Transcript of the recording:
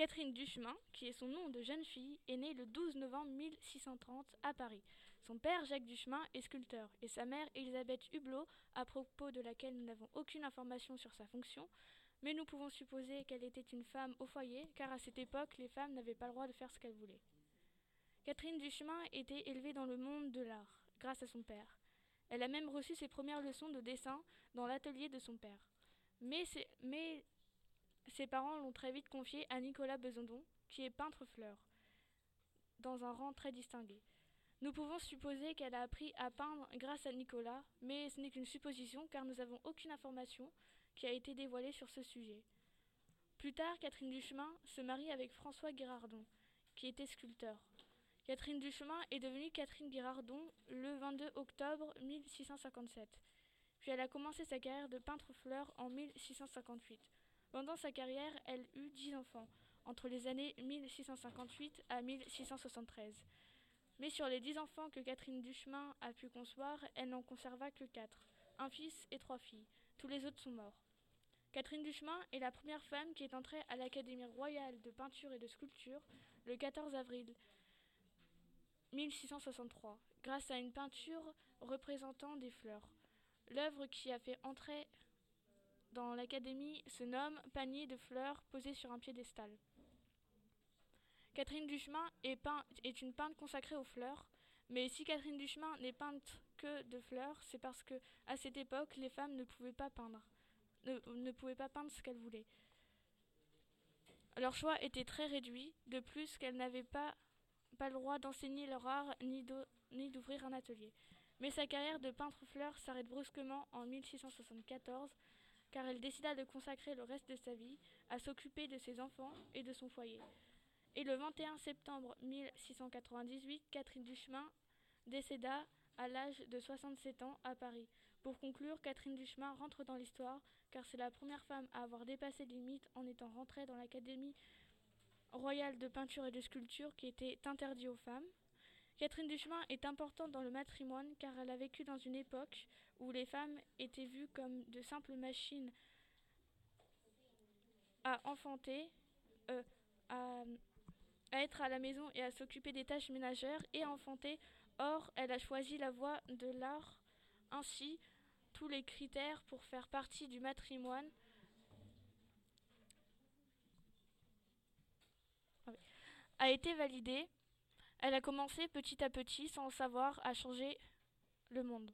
Catherine Duchemin, qui est son nom de jeune fille, est née le 12 novembre 1630 à Paris. Son père, Jacques Duchemin, est sculpteur, et sa mère, Elisabeth Hublot, à propos de laquelle nous n'avons aucune information sur sa fonction, mais nous pouvons supposer qu'elle était une femme au foyer, car à cette époque, les femmes n'avaient pas le droit de faire ce qu'elles voulaient. Catherine Duchemin était élevée dans le monde de l'art, grâce à son père. Elle a même reçu ses premières leçons de dessin dans l'atelier de son père. Mais, mais ses parents l'ont très vite confiée à Nicolas Besondon, qui est peintre fleur, dans un rang très distingué. Nous pouvons supposer qu'elle a appris à peindre grâce à Nicolas, mais ce n'est qu'une supposition car nous n'avons aucune information qui a été dévoilée sur ce sujet. Plus tard, Catherine Duchemin se marie avec François Guérardon, qui était sculpteur. Catherine Duchemin est devenue Catherine Guérardon le 22 octobre 1657. Puis elle a commencé sa carrière de peintre fleur en 1658. Pendant sa carrière, elle eut dix enfants, entre les années 1658 à 1673. Mais sur les dix enfants que Catherine Duchemin a pu concevoir, elle n'en conserva que quatre, un fils et trois filles. Tous les autres sont morts. Catherine Duchemin est la première femme qui est entrée à l'Académie royale de peinture et de sculpture le 14 avril 1663, grâce à une peinture représentant des fleurs. L'œuvre qui a fait entrer dans l'Académie se nomme Panier de fleurs posé sur un piédestal. Catherine Duchemin est, une peintre consacrée aux fleurs, mais si Catherine Duchemin n'est peinte que de fleurs, c'est parce que à cette époque, les femmes ne pouvaient pas peindre, ne, pouvaient pas peindre ce qu'elles voulaient. Leur choix était très réduit, de plus qu'elles n'avaient pas, pas le droit d'enseigner leur art ni d'ouvrir un atelier. Mais sa carrière de peintre fleurs s'arrête brusquement en 1674 car elle décida de consacrer le reste de sa vie à s'occuper de ses enfants et de son foyer. Et le 21 septembre 1698, Catherine Duchemin décéda à l'âge de 67 ans à Paris. Pour conclure, Catherine Duchemin rentre dans l'histoire car c'est la première femme à avoir dépassé les limites en étant rentrée dans l'Académie royale de peinture et de sculpture qui était interdite aux femmes. Catherine Duchemin est importante dans le matrimoine car elle a vécu dans une époque où les femmes étaient vues comme de simples machines à enfanter, euh, à, à, être à la maison et à s'occuper des tâches ménagères et à enfanter. Or, elle a choisi la voie de l'art. Ainsi, tous les critères pour faire partie du matrimoine a été validé. Elle a commencé petit à petit, sans savoir, à changer le monde.